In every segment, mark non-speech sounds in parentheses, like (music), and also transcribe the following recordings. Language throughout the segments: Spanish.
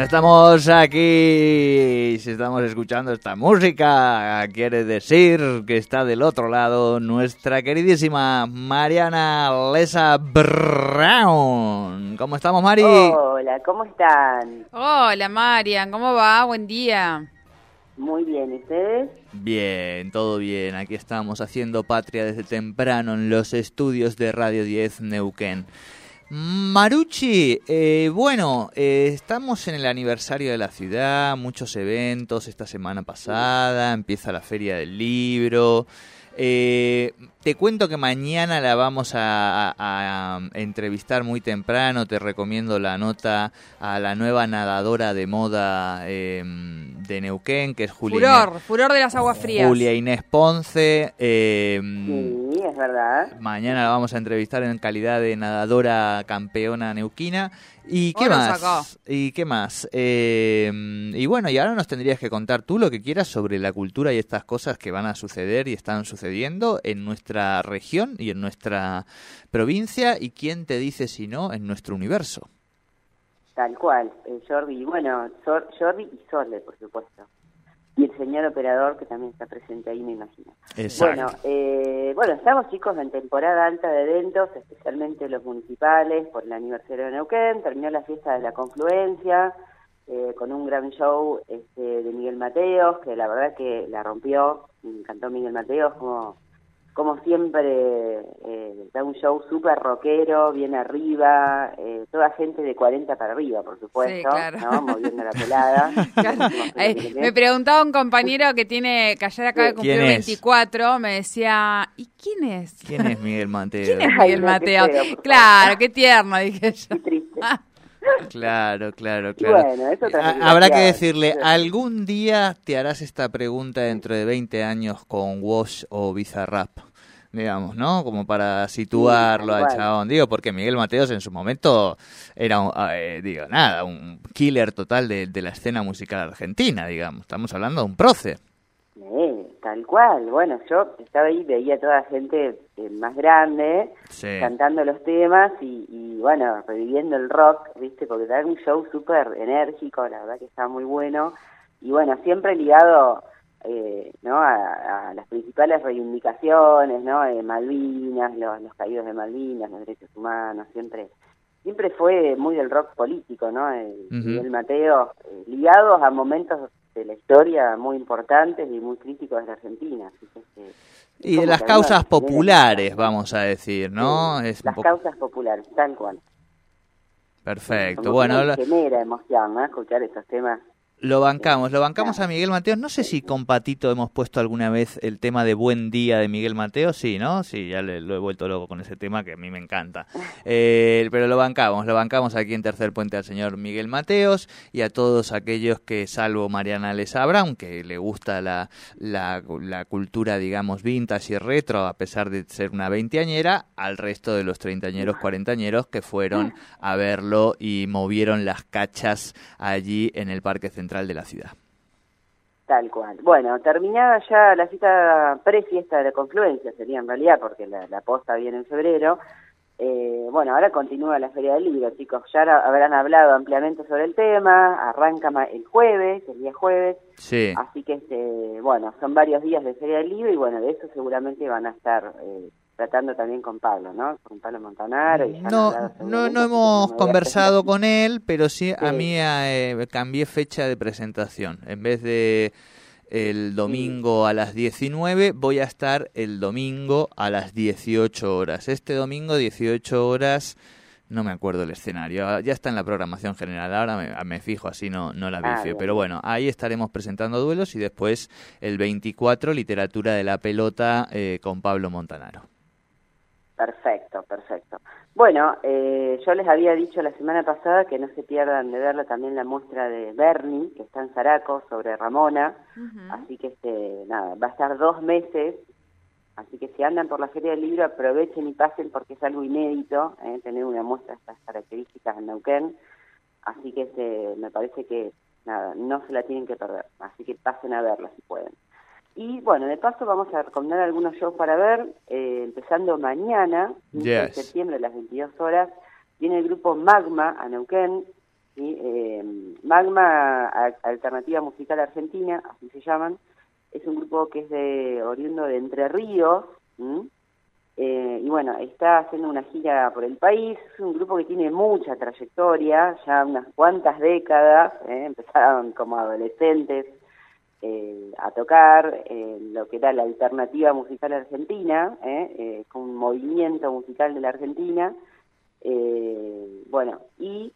Estamos aquí, si estamos escuchando esta música, quiere decir que está del otro lado nuestra queridísima Mariana Lesa Brown. ¿Cómo estamos, Mari? Hola, ¿cómo están? Hola, Marian, ¿cómo va? Buen día. Muy bien, ¿y ustedes? Bien, todo bien. Aquí estamos haciendo patria desde temprano en los estudios de Radio 10 Neuquén. Maruchi, eh, bueno, eh, estamos en el aniversario de la ciudad, muchos eventos esta semana pasada, empieza la feria del libro. Eh, te cuento que mañana la vamos a, entrevistar muy temprano. Te recomiendo la nota a la nueva nadadora de moda em, de Neuquén, que es Julia Furor, Inés, furor de las aguas frías. Julia Inés Ponce. Sí, es verdad. Mañana la vamos a entrevistar en calidad de nadadora campeona neuquina. ¿Y qué más? ¿Y qué más? Eh, y bueno, y ahora nos tendrías que contar tú lo que quieras sobre la cultura y estas cosas que van a suceder y están sucediendo en nuestra región y en nuestra provincia y quién te dice si no en nuestro universo. Tal cual, eh, Jordi, bueno, Jordi y Sole, por supuesto y el señor operador que también está presente ahí, me imagino. Bueno, eh, bueno, estamos chicos en temporada alta de eventos, especialmente los municipales, por el aniversario de Neuquén, terminó la fiesta de la confluencia, eh, con un gran show este, de Miguel Mateos, que la verdad que la rompió, me encantó Miguel Mateos, como como siempre, eh, da un show súper rockero, bien arriba, eh, toda gente de 40 para arriba, por supuesto, ¿no? moviendo la (laughs) pelada. me preguntaba un compañero que tiene que ayer acaba de cumplir 24, me decía, ¿y quién es? ¿Quién es Miguel Mateo? ¿Quién es Miguel Mateo? claro, qué tierno, dije yo. Claro, claro, claro. Habrá que decirle, algún día te harás esta pregunta dentro de 20 años con Wash o Bizarrap, digamos, ¿no? Como para situarlo al chabón. Digo, porque Miguel Mateos en su momento era, eh, digo, nada, un killer total de, de la escena musical argentina, digamos. Estamos hablando de un prócer. Tal cual, bueno, yo estaba ahí, veía a toda la gente eh, más grande cantando los temas y, bueno, reviviendo el rock, ¿viste? Porque era un show súper enérgico, la verdad que estaba muy bueno. Y bueno, siempre ligado eh, ¿no? A, las principales reivindicaciones, ¿no? Eh, Malvinas, los, caídos de Malvinas, los derechos humanos, siempre siempre fue muy del rock político, ¿no? El, Mateo, eh, ligados a momentos de la historia muy importantes y muy críticos de la Argentina. y de las causas populares, vamos a decir, ¿no? es las causas populares, tal cual. Perfecto, bueno. Genera emoción, ¿no? Escuchar esos temas lo bancamos, lo bancamos a Miguel Mateo. No sé si con Patito hemos puesto alguna vez el tema de Buen Día de Miguel Mateo. Sí, ¿no? Sí, ya lo he vuelto loco con ese tema que a mí me encanta. Eh, pero lo bancamos, lo bancamos aquí en Tercer Puente al señor Miguel Mateos y a todos aquellos que, salvo Mariana Lesabra, aunque le gusta la, la, la cultura, digamos, vintage y retro, a pesar de ser una veinteañera, al resto de los treintañeros, cuarentañeros que fueron a verlo y movieron las cachas allí en el Parque Central de la ciudad. Tal cual. Bueno, terminada ya la cita pre-fiesta de la confluencia, sería en realidad, porque la, posta viene en febrero. Eh, bueno, ahora continúa la Feria del Libro, chicos. Ya habrán hablado ampliamente sobre el tema. Arranca el jueves, el día jueves. Sí. Así que, este, bueno, son varios días de Feria del Libro y, bueno, de eso seguramente van a estar eh, tratando también con Pablo, ¿no? Con Pablo Montanaro. Y no, no, no hemos conversado con él, pero sí, a mí eh, cambié fecha de presentación. En vez de el domingo a las 19, voy a estar el domingo a las 18 horas. Este domingo, 18 horas, No me acuerdo el escenario, ah, ya está en la programación general, ahora me, fijo así, no, no la ah, vi. pero bueno, ahí estaremos presentando duelos y después el 24, literatura de la pelota eh, con Pablo Montanaro. Perfecto, perfecto. Bueno, eh, yo les había dicho la semana pasada que no se pierdan de verla también la muestra de Bernie, que está en Zaraco, sobre Ramona. Así que, este, nada, va a estar dos meses. Así que si andan por la Feria del Libro, aprovechen y pasen porque es algo inédito, eh, tener una muestra de estas características en Neuquén. Así que este, me parece que, nada, no se la tienen que perder. Así que pasen a verla si pueden. Y bueno, de paso vamos a recomendar algunos shows para ver, eh, empezando mañana, en septiembre a las 22 horas, viene el grupo Magma a Neuquén, eh, Magma Alternativa Musical Argentina, así se llaman, es un grupo que es de oriundo de Entre Ríos, eh, y bueno, está haciendo una gira por el país, es un grupo que tiene mucha trayectoria, ya unas cuantas décadas, (laughs) empezaron como adolescentes, eh, a tocar lo que era la alternativa musical argentina, ¿eh? eh, un movimiento musical de la Argentina. Eh, bueno, y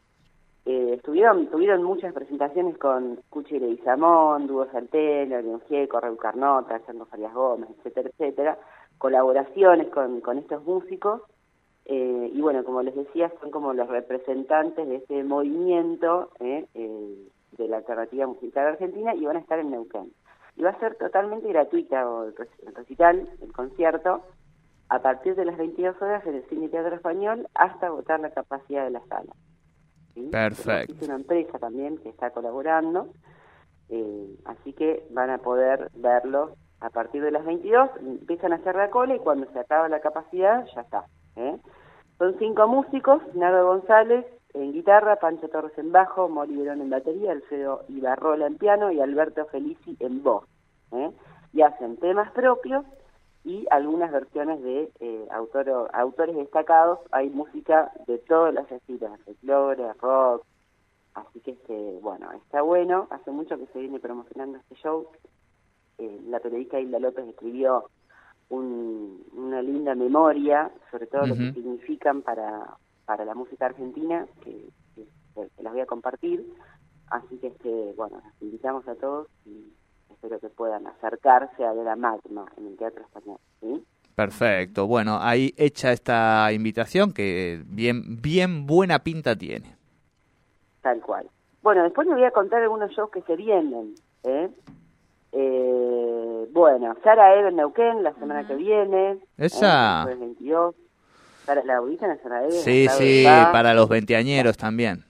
estuvieron tuvieron muchas presentaciones con Cuchi Samón, Dúo Saltel, Orión Gieco, Raúl Carnota, Alejandro Farias Gómez, etcétera, etcétera, colaboraciones con, con estos músicos. y bueno, como les decía, son como los representantes de este movimiento eh, de la alternativa musical argentina y van a estar en Neuquén. Y va a ser totalmente gratuita el recital, el concierto, a partir de las 22 horas en el Cine Teatro Español hasta agotar la capacidad de la sala. Perfecto. Es una empresa también que está colaborando, eh, así que van a poder verlo a partir de las 22, empiezan a hacer la cola y cuando se acaba la capacidad ya está. ¿eh? Son cinco músicos, Nardo González, en guitarra, Pancho Torres en bajo, Mori Verón en batería, Alfredo Ibarrola en piano y Alberto Felici en voz. ¿eh? Y hacen temas propios y algunas versiones de eh, autores destacados. Hay música de todas las estilos, folclore, rock. Así que, este, bueno, está bueno. Hace mucho que se viene promocionando este show. Eh, la periodista Hilda López escribió una linda memoria sobre todo lo que significan para, para la música argentina, que, las voy a compartir. Así que, este, bueno, los invitamos a todos y espero que puedan acercarse a ver a Magma en el Teatro Español. Perfecto. Bueno, ahí hecha esta invitación que bien, bien buena pinta tiene. Tal cual. Bueno, después les voy a contar algunos shows que se vienen. ¿eh? Eh, bueno, Sara Eben Neuquén la semana que viene. Esa. El 22. ¿Para la ubican en Sarajevo? Sí, sí, para los veinteañeros también.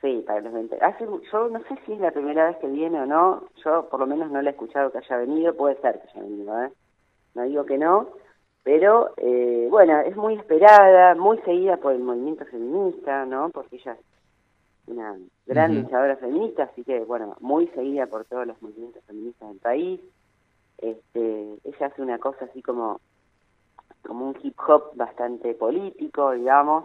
Sí, para los veinte. Hace, yo no sé si es la primera vez que viene o no. Yo por lo menos no le he escuchado que haya venido. Puede ser que haya venido, ¿eh? No digo que no. Pero, eh, bueno, es muy esperada, muy seguida por el movimiento feminista, ¿no? Porque ella es una gran luchadora feminista, así que, bueno, muy seguida por todos los movimientos feministas del país. Este, ella hace una cosa así como como un hip hop bastante político, digamos.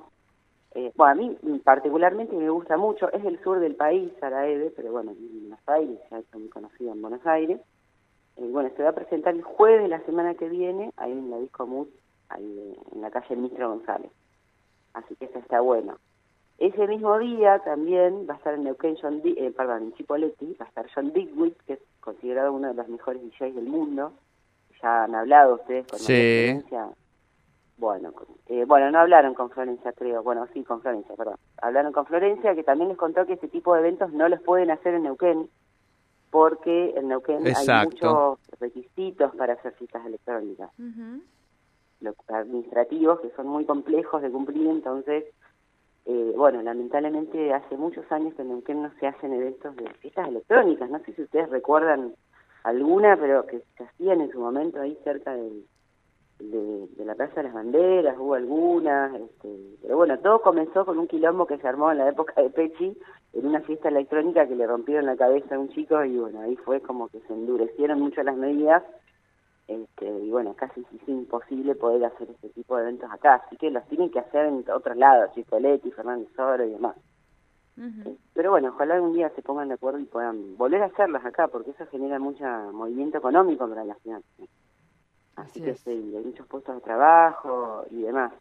Eh, bueno, a mí particularmente me gusta mucho, es del sur del país, Sarajevo, pero bueno, en Buenos Aires, ha hecho muy conocido en Buenos Aires. Eh, bueno, se va a presentar el jueves de la semana que viene, ahí en la Disco Mood, ahí en la calle Ministro González. Así que eso está bueno. Ese mismo día también va a estar en Neuquén John eh, perdón, en Chipoletti, va a estar John Digwick, que es considerado uno de los mejores DJs del mundo. Ya han hablado ustedes con la experiencia bueno, eh, bueno, no hablaron con Florencia, creo. Bueno, sí, con Florencia, perdón. Hablaron con Florencia, que también les contó que este tipo de eventos no los pueden hacer en Neuquén, porque en Neuquén hay muchos requisitos para hacer citas electrónicas. Los administrativos, que son muy complejos de cumplir, entonces, eh, bueno, lamentablemente hace muchos años que en Neuquén no se hacen eventos de citas electrónicas. No sé si ustedes recuerdan alguna, pero que se hacían en su momento ahí cerca del de, la Plaza de las Banderas, hubo algunas, este, pero bueno, todo comenzó con un quilombo que se armó en la época de Pechi, en una fiesta electrónica que le rompieron la cabeza a un chico y bueno, ahí fue como que se endurecieron mucho las medidas este, y bueno, casi es imposible poder hacer este tipo de eventos acá, así que los tienen que hacer en otros lados, Chicoletti, Fernández Soro y demás. Eh, pero bueno, ojalá algún día se pongan de acuerdo y puedan volver a hacerlos acá, porque eso genera mucho movimiento económico para la ciudad. Así, que sí, hay muchos puestos de trabajo y demás.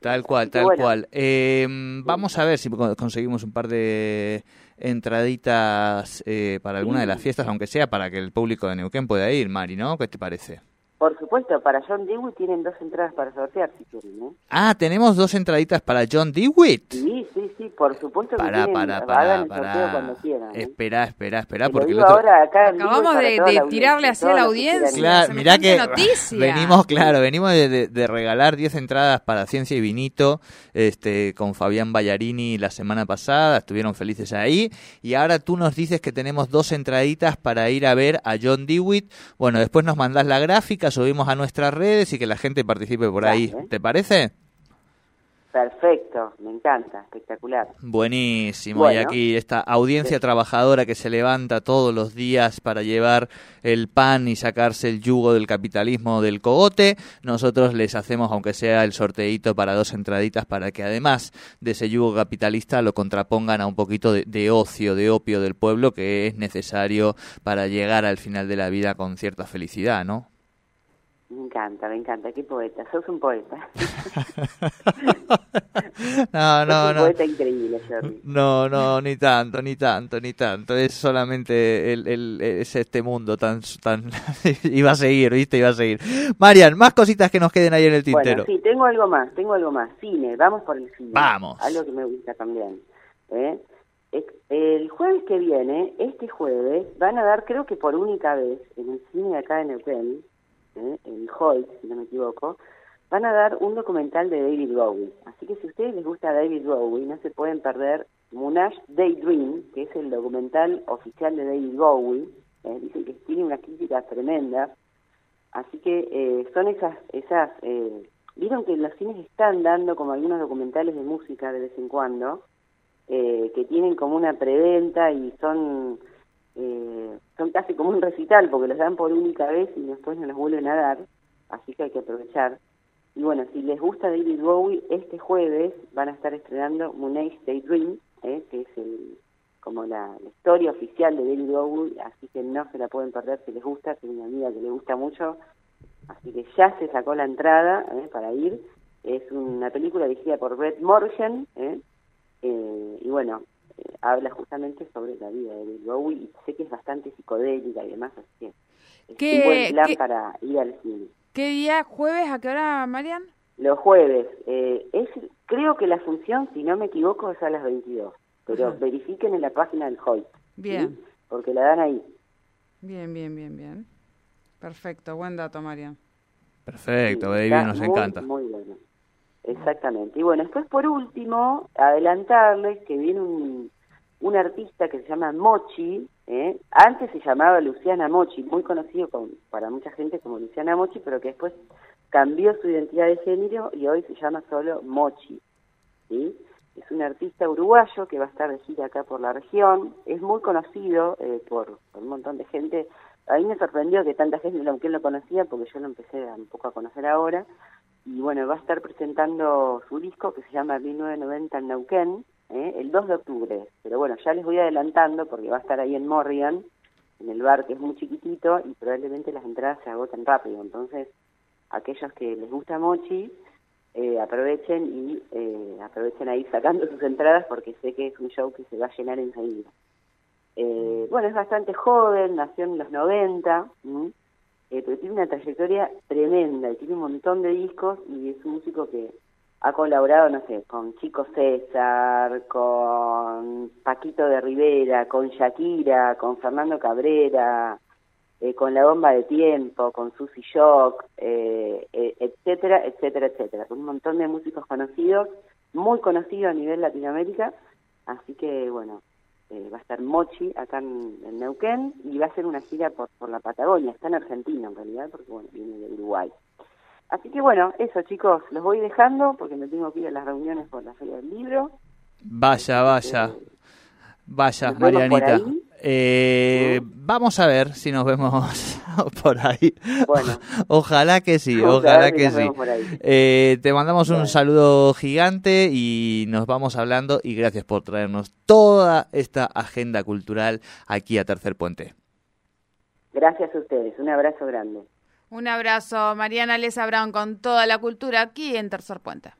Tal cual, tal cual. Eh, vamos a ver si conseguimos un par de entraditas eh, para alguna de las fiestas, aunque sea para que el público de Neuquén pueda ir, Mari, ¿no? ¿Qué te parece? Por supuesto, para John Dewitt tienen dos entradas para sortear, si quieren. ¿eh? Ah, ¿tenemos dos entraditas para John Dewitt? Sí, sí, sí, por supuesto que para, para, para, para. cuando quieran. ¿eh? Espera, espera, espera, porque el otro... ahora acá Acabamos de, de tirarle hacia la audiencia. Claro, mirá que venimos, claro, venimos de, de, regalar 10 entradas para Ciencia y Vinito este, con Fabián Ballarini la semana pasada, estuvieron felices ahí, y ahora tú nos dices que tenemos dos entraditas para ir a ver a John Dewitt. Bueno, después nos mandás la gráfica, subimos a nuestras redes y que la gente participe por ahí. ¿Te parece? Perfecto, me encanta, espectacular. Buenísimo, y aquí esta audiencia trabajadora que se levanta todos los días para llevar el pan y sacarse el yugo del capitalismo del cogote, nosotros les hacemos, aunque sea el sorteito para dos entraditas, para que además de ese yugo capitalista lo contrapongan a un poquito de, de ocio, de opio del pueblo que es necesario para llegar al final de la vida con cierta felicidad, ¿no? Me encanta, me encanta. Qué poeta. Sos un poeta. (laughs) no, no, un no. poeta increíble, Jerry. No, no, ni tanto, ni tanto, ni tanto. Es solamente el, el, es este mundo tan... tan (laughs) iba a seguir, ¿viste? Iba a seguir. Marian, más cositas que nos queden ahí en el tintero. Bueno, sí, tengo algo más, tengo algo más. Cine, vamos por el cine. Vamos. Algo que me gusta también. ¿eh? El jueves que viene, este jueves, van a dar, creo que por única vez, en el cine acá en Neuquén, ¿eh? en Holt, si no me equivoco, van a dar un documental de David Bowie. Así que si a ustedes les gusta David Bowie, no se pueden perder Monash Daydream, que es el documental oficial de David Bowie. ¿eh? Dicen que tiene una crítica tremenda. Así que eh, son esas, esas eh, vieron que los cines están dando como algunos documentales de música de vez en cuando, eh, que tienen como una preventa y son eh, son casi como un recital porque los dan por única vez y después no los vuelven a dar, así que hay que aprovechar. Y bueno, si les gusta David Bowie, este jueves van a estar estrenando Moonage Daydream, eh, que es el, como la, historia oficial de David Bowie, así que no se la pueden perder si les gusta, tengo una amiga que le gusta mucho, así que ya se sacó la entrada eh, para ir. Es una película dirigida por Brett Morgan, eh, eh, y bueno, habla justamente sobre la vida de David Bowie y sé que es bastante psicodélica y demás, así que es un buen plan para ir al cine. ¿Qué día? ¿Jueves? ¿A qué hora, Marian? Los jueves. Eh, es Creo que la función, si no me equivoco, es a las 22, pero verifiquen en la página del Hoy. Bien. Porque la dan ahí. Bien, bien, bien, bien. Perfecto, buen dato, Marian. Perfecto, David, nos encanta. Muy bueno. Exactamente. Y bueno, después por último, adelantarles que viene un, un artista que se llama Mochi, ¿eh? antes se llamaba Luciana Mochi, muy conocido con, para mucha gente como Luciana Mochi, pero que después cambió su identidad de género y hoy se llama solo Mochi. Es un artista uruguayo que va a estar de gira acá por la región, es muy conocido eh, por, un montón de gente. A mí me sorprendió que tanta gente, aunque él lo conocía, porque yo lo empecé un poco a conocer ahora, y bueno, va a estar presentando su disco que se llama 1990 en Neuquén, ¿eh? el 2 de octubre. Pero bueno, ya les voy adelantando porque va a estar ahí en Morrigan, en el bar que es muy chiquitito y probablemente las entradas se agoten rápido. Entonces, aquellos que les gusta Mochi, eh, aprovechen y eh, aprovechen ahí sacando sus entradas porque sé que es un show que se va a llenar enseguida. Eh, bueno, es bastante joven, nació en los 90, eh, pero tiene una trayectoria tremenda y tiene un montón de discos y es un músico que ha colaborado, no sé, con Chico César, con Paquito de Rivera, con Shakira, con Fernando Cabrera, eh, con La Bomba de Tiempo, con Susy Shock, eh, etcétera, etcétera, etcétera. Un montón de músicos conocidos, muy conocidos a nivel Latinoamérica, así que bueno, eh, va a estar Mochi acá en, Neuquén y va a hacer una gira por, por la Patagonia, está en Argentina en realidad, porque bueno, viene de Uruguay. Así que bueno, eso chicos, los voy dejando porque me tengo que ir a las reuniones por la Feria del Libro. Vaya, vaya, vaya, Marianita. Eh, vamos a ver si nos vemos (laughs) por ahí. Bueno, (laughs) ojalá que sí, ojalá que sí. Eh, te mandamos un saludo gigante y nos vamos hablando y gracias por traernos toda esta agenda cultural aquí a Tercer Puente. Gracias a ustedes, un abrazo grande. Un abrazo, Mariana Lesa Brown, con toda la cultura aquí en Tercer Puente.